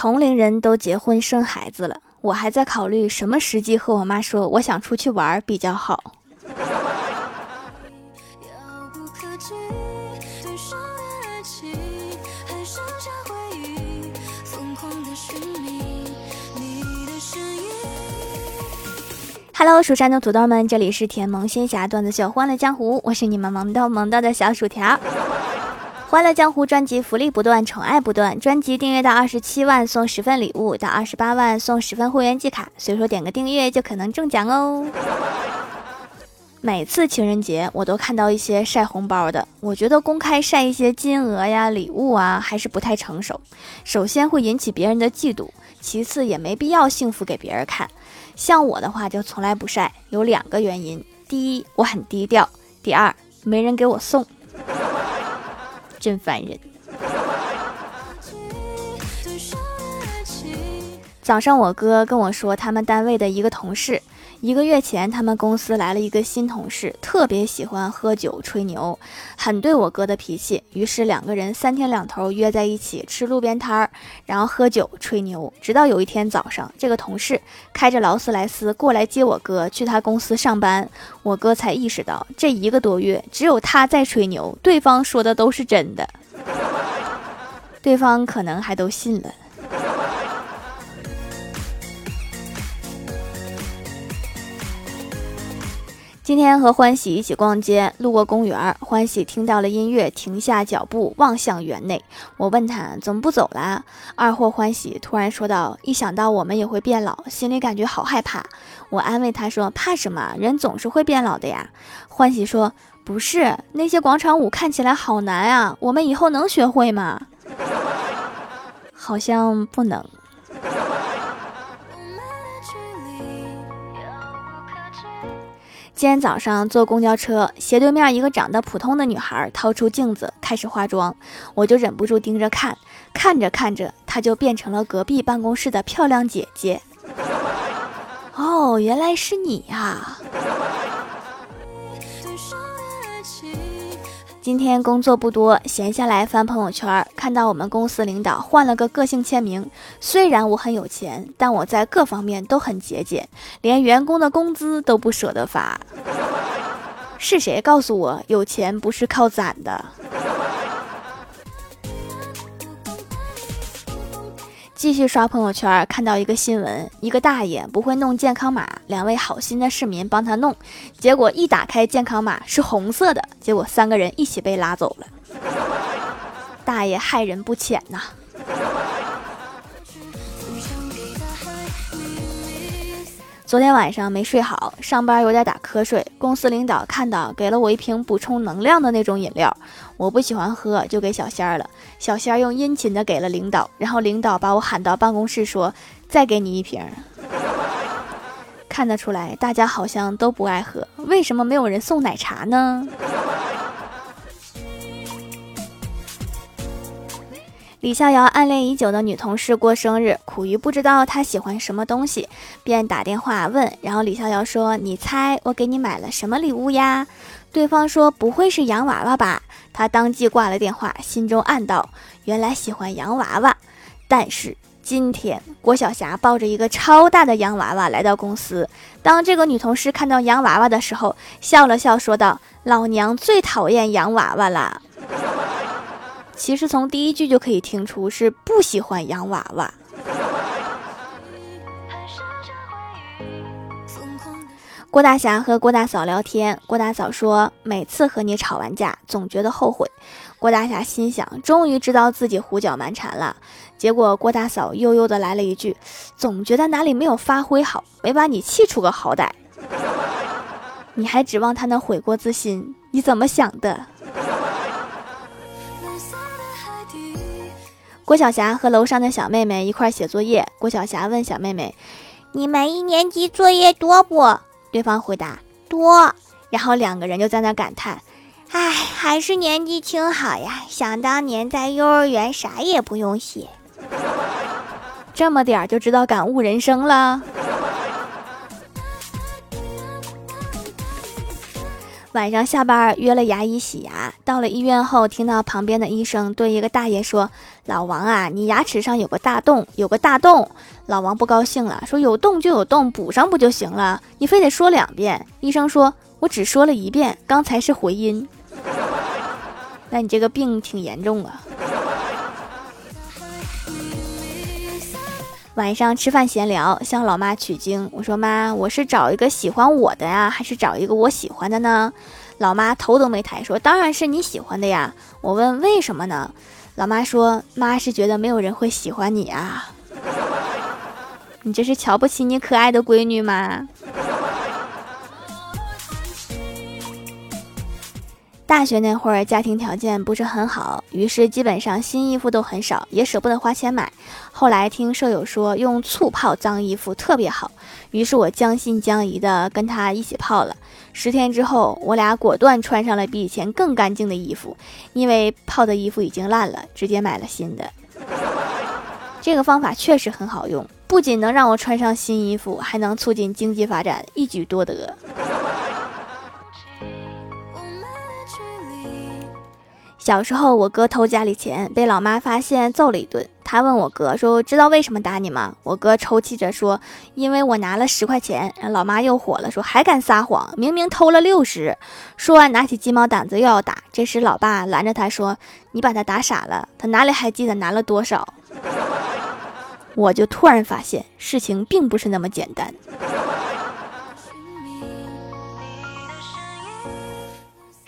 同龄人都结婚生孩子了，我还在考虑什么时机和我妈说我想出去玩比较好。Hello，蜀山的土豆们，这里是甜萌仙侠段子秀《欢乐江湖》，我是你们萌豆萌豆的小薯条。欢乐江湖专辑福利不断，宠爱不断。专辑订阅到二十七万送十份礼物，到二十八万送十份会员季卡，随手点个订阅就可能中奖哦。每次情人节，我都看到一些晒红包的，我觉得公开晒一些金额呀、礼物啊，还是不太成熟。首先会引起别人的嫉妒，其次也没必要幸福给别人看。像我的话就从来不晒，有两个原因：第一，我很低调；第二，没人给我送，真烦人。早上我哥跟我说，他们单位的一个同事。一个月前，他们公司来了一个新同事，特别喜欢喝酒吹牛，很对我哥的脾气。于是两个人三天两头约在一起吃路边摊儿，然后喝酒吹牛。直到有一天早上，这个同事开着劳斯莱斯过来接我哥去他公司上班，我哥才意识到这一个多月只有他在吹牛，对方说的都是真的，对方可能还都信了。今天和欢喜一起逛街，路过公园，欢喜听到了音乐，停下脚步望向园内。我问他怎么不走了？二货欢喜突然说道：“一想到我们也会变老，心里感觉好害怕。”我安慰他说：“怕什么？人总是会变老的呀。”欢喜说：“不是，那些广场舞看起来好难啊，我们以后能学会吗？”好像不能。今天早上坐公交车，斜对面一个长得普通的女孩掏出镜子开始化妆，我就忍不住盯着看，看着看着，她就变成了隔壁办公室的漂亮姐姐。哦，原来是你呀！今天工作不多，闲下来翻朋友圈，看到我们公司领导换了个个性签名。虽然我很有钱，但我在各方面都很节俭，连员工的工资都不舍得发。是谁告诉我有钱不是靠攒的？继续刷朋友圈，看到一个新闻，一个大爷不会弄健康码，两位好心的市民帮他弄，结果一打开健康码是红色的，结果三个人一起被拉走了。大爷害人不浅呐。昨天晚上没睡好，上班有点打瞌睡。公司领导看到，给了我一瓶补充能量的那种饮料。我不喜欢喝，就给小仙儿了。小仙儿用殷勤的给了领导，然后领导把我喊到办公室说：“再给你一瓶。”看得出来，大家好像都不爱喝。为什么没有人送奶茶呢？李逍遥暗恋已久的女同事过生日，苦于不知道她喜欢什么东西，便打电话问。然后李逍遥说：“你猜我给你买了什么礼物呀？”对方说：“不会是洋娃娃吧？”他当即挂了电话，心中暗道：“原来喜欢洋娃娃。”但是今天郭晓霞抱着一个超大的洋娃娃来到公司，当这个女同事看到洋娃娃的时候，笑了笑说道：“老娘最讨厌洋娃娃了。”其实从第一句就可以听出是不喜欢洋娃娃。郭大侠和郭大嫂聊天，郭大嫂说：“每次和你吵完架，总觉得后悔。”郭大侠心想：“终于知道自己胡搅蛮缠了。”结果郭大嫂悠悠的来了一句：“总觉得哪里没有发挥好，没把你气出个好歹。”你还指望他能悔过自新？你怎么想的？郭晓霞和楼上的小妹妹一块写作业。郭晓霞问小妹妹：“你们一年级作业多不？”对方回答：“多。”然后两个人就在那感叹：“唉，还是年纪轻好呀！想当年在幼儿园啥也不用写，这么点儿就知道感悟人生了。”晚上下班约了牙医洗牙。到了医院后，听到旁边的医生对一个大爷说：“老王啊，你牙齿上有个大洞，有个大洞。”老王不高兴了，说：“有洞就有洞，补上不就行了？你非得说两遍。”医生说：“我只说了一遍，刚才是回音。”那你这个病挺严重啊。晚上吃饭闲聊，向老妈取经。我说：“妈，我是找一个喜欢我的呀，还是找一个我喜欢的呢？”老妈头都没抬，说：“当然是你喜欢的呀。”我问：“为什么呢？”老妈说：“妈是觉得没有人会喜欢你啊。”你这是瞧不起你可爱的闺女吗？大学那会儿，家庭条件不是很好，于是基本上新衣服都很少，也舍不得花钱买。后来听舍友说用醋泡脏衣服特别好，于是我将信将疑的跟他一起泡了。十天之后，我俩果断穿上了比以前更干净的衣服，因为泡的衣服已经烂了，直接买了新的。这个方法确实很好用，不仅能让我穿上新衣服，还能促进经济发展，一举多得。小时候，我哥偷家里钱，被老妈发现，揍了一顿。他问我哥说：“知道为什么打你吗？”我哥抽泣着说：“因为我拿了十块钱。”老妈又火了，说：“还敢撒谎，明明偷了六十。”说完，拿起鸡毛掸子又要打。这时，老爸拦着他说：“你把他打傻了，他哪里还记得拿了多少？”我就突然发现，事情并不是那么简单。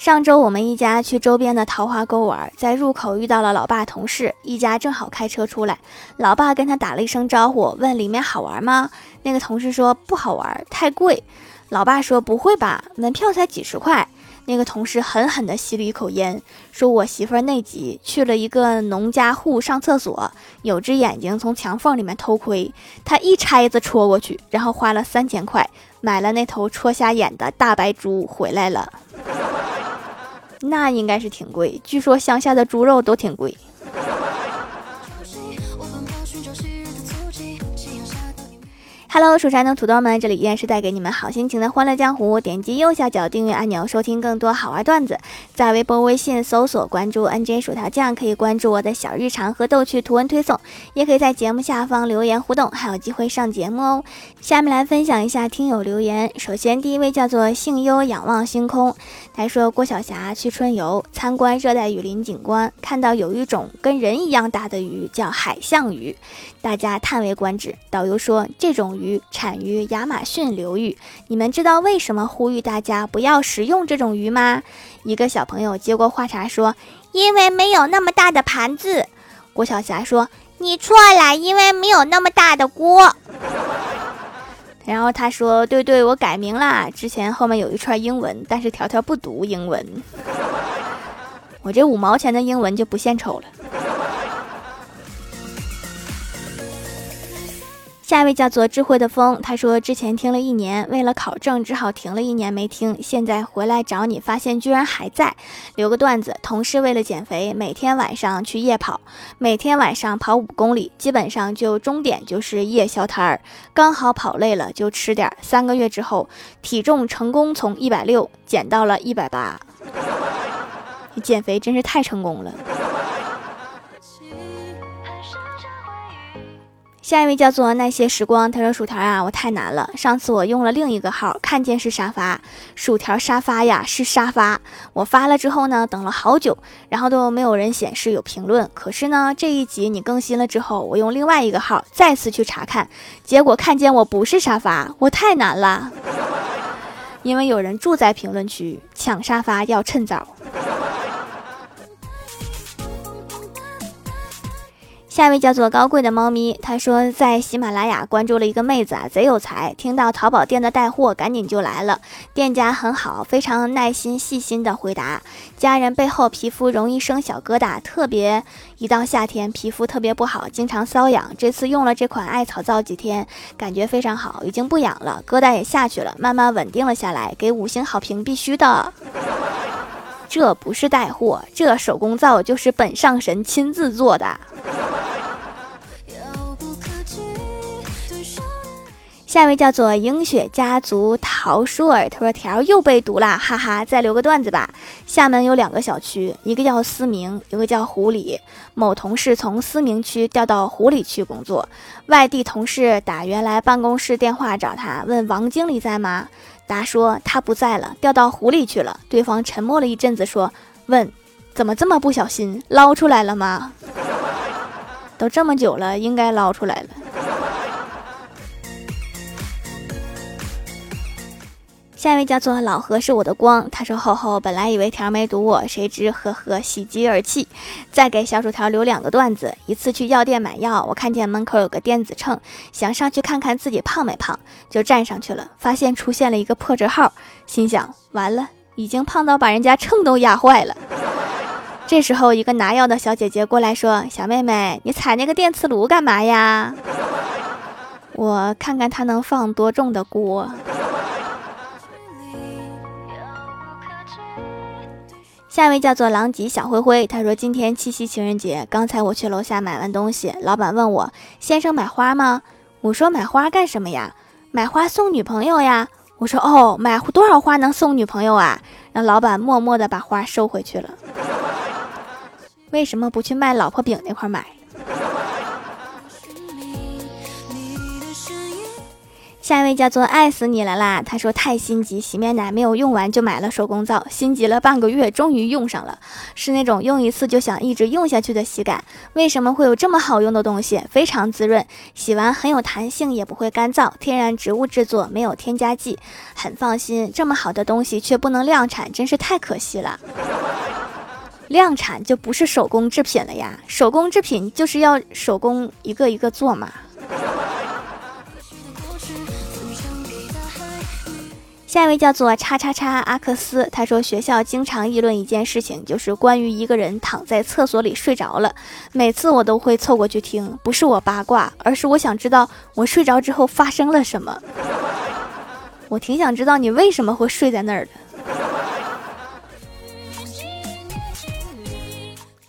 上周我们一家去周边的桃花沟玩，在入口遇到了老爸同事，一家正好开车出来，老爸跟他打了一声招呼，问里面好玩吗？那个同事说不好玩，太贵。老爸说不会吧，门票才几十块。那个同事狠狠地吸了一口烟，说我媳妇儿内急，去了一个农家户上厕所，有只眼睛从墙缝里面偷窥，他一拆子戳过去，然后花了三千块买了那头戳瞎眼的大白猪回来了。那应该是挺贵，据说乡下的猪肉都挺贵。Hello，蜀山的土豆们，这里依然是带给你们好心情的欢乐江湖。点击右下角订阅按钮，收听更多好玩段子。在微博、微信搜索关注 NJ 薯条酱，可以关注我的小日常和逗趣图文推送，也可以在节目下方留言互动，还有机会上节目哦。下面来分享一下听友留言。首先，第一位叫做幸优仰望星空，他说郭晓霞去春游参观热带雨林景观，看到有一种跟人一样大的鱼，叫海象鱼。大家叹为观止。导游说，这种鱼产于亚马逊流域。你们知道为什么呼吁大家不要食用这种鱼吗？一个小朋友接过话茬说：“因为没有那么大的盘子。”郭晓霞说：“你错了，因为没有那么大的锅。”然后他说：“对对，我改名啦。之前后面有一串英文，但是条条不读英文。我这五毛钱的英文就不献丑了。”下一位叫做智慧的风，他说之前听了一年，为了考证只好停了一年没听，现在回来找你，发现居然还在。留个段子：同事为了减肥，每天晚上去夜跑，每天晚上跑五公里，基本上就终点就是夜宵摊儿，刚好跑累了就吃点。三个月之后，体重成功从一百六减到了一百八，减肥真是太成功了。下一位叫做那些时光，他说薯条啊，我太难了。上次我用了另一个号，看见是沙发，薯条沙发呀是沙发。我发了之后呢，等了好久，然后都没有人显示有评论。可是呢，这一集你更新了之后，我用另外一个号再次去查看，结果看见我不是沙发，我太难了，因为有人住在评论区，抢沙发要趁早。下一位叫做高贵的猫咪，他说在喜马拉雅关注了一个妹子啊，贼有才，听到淘宝店的带货，赶紧就来了。店家很好，非常耐心细心的回答。家人背后皮肤容易生小疙瘩，特别一到夏天皮肤特别不好，经常瘙痒。这次用了这款艾草皂几天，感觉非常好，已经不痒了，疙瘩也下去了，慢慢稳定了下来。给五星好评必须的。这不是带货，这手工皂就是本上神亲自做的。下一位叫做英雪家族陶舒尔，他说条又被毒了，哈哈，再留个段子吧。厦门有两个小区，一个叫思明，一个叫湖里。某同事从思明区调到湖里区工作，外地同事打原来办公室电话找他，问王经理在吗？答说他不在了，调到湖里去了。对方沉默了一阵子，说：“问，怎么这么不小心，捞出来了吗？都这么久了，应该捞出来了。”下一位叫做老何是我的光，他说：“吼吼，本来以为条没堵我，谁知呵呵，喜极而泣。再给小薯条留两个段子。一次去药店买药，我看见门口有个电子秤，想上去看看自己胖没胖，就站上去了，发现出现了一个破折号，心想完了，已经胖到把人家秤都压坏了。这时候，一个拿药的小姐姐过来说：小妹妹，你踩那个电磁炉干嘛呀？我看看它能放多重的锅。”下一位叫做狼藉小灰灰，他说：“今天七夕情人节，刚才我去楼下买完东西，老板问我：先生买花吗？我说买花干什么呀？买花送女朋友呀。我说哦，买多少花能送女朋友啊？让老板默默的把花收回去了。为什么不去卖老婆饼那块买？”下一位叫做爱死你了啦！他说太心急，洗面奶没有用完就买了手工皂，心急了半个月，终于用上了，是那种用一次就想一直用下去的洗感。为什么会有这么好用的东西？非常滋润，洗完很有弹性，也不会干燥，天然植物制作，没有添加剂，很放心。这么好的东西却不能量产，真是太可惜了。量产就不是手工制品了呀，手工制品就是要手工一个一个做嘛。下一位叫做叉叉叉阿克斯，他说学校经常议论一件事情，就是关于一个人躺在厕所里睡着了。每次我都会凑过去听，不是我八卦，而是我想知道我睡着之后发生了什么。我挺想知道你为什么会睡在那儿的。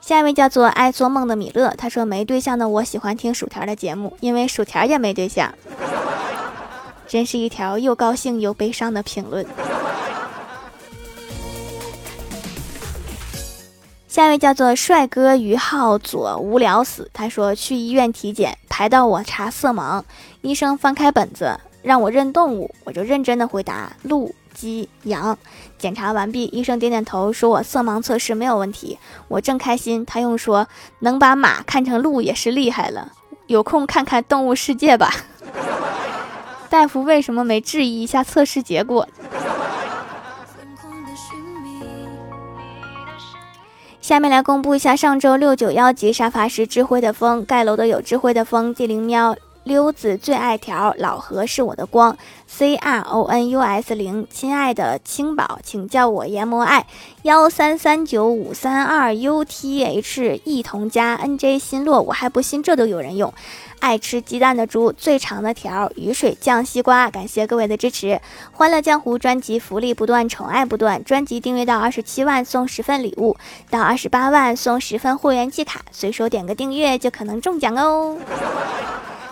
下一位叫做爱做梦的米勒，他说没对象的我喜欢听薯条的节目，因为薯条也没对象。真是一条又高兴又悲伤的评论。下一位叫做帅哥于浩左，无聊死。他说去医院体检，排到我查色盲，医生翻开本子让我认动物，我就认真的回答鹿、鸡、羊。检查完毕，医生点点头说我色盲测试没有问题。我正开心，他又说能把马看成鹿也是厉害了。有空看看动物世界吧。大夫为什么没质疑一下测试结果？下面来公布一下上周六九幺级沙发是智慧的风，盖楼的有智慧的风、地灵喵、溜子最爱条、老何是我的光。C R O N U S 零，亲爱的青宝，请叫我研磨爱幺三三九五三二 U T H 一同加 N J 新落，我还不信这都有人用。爱吃鸡蛋的猪，最长的条雨水酱西瓜，感谢各位的支持。欢乐江湖专辑福利不断，宠爱不断，专辑订阅到二十七万送十份礼物，到二十八万送十份会员季卡，随手点个订阅就可能中奖哦。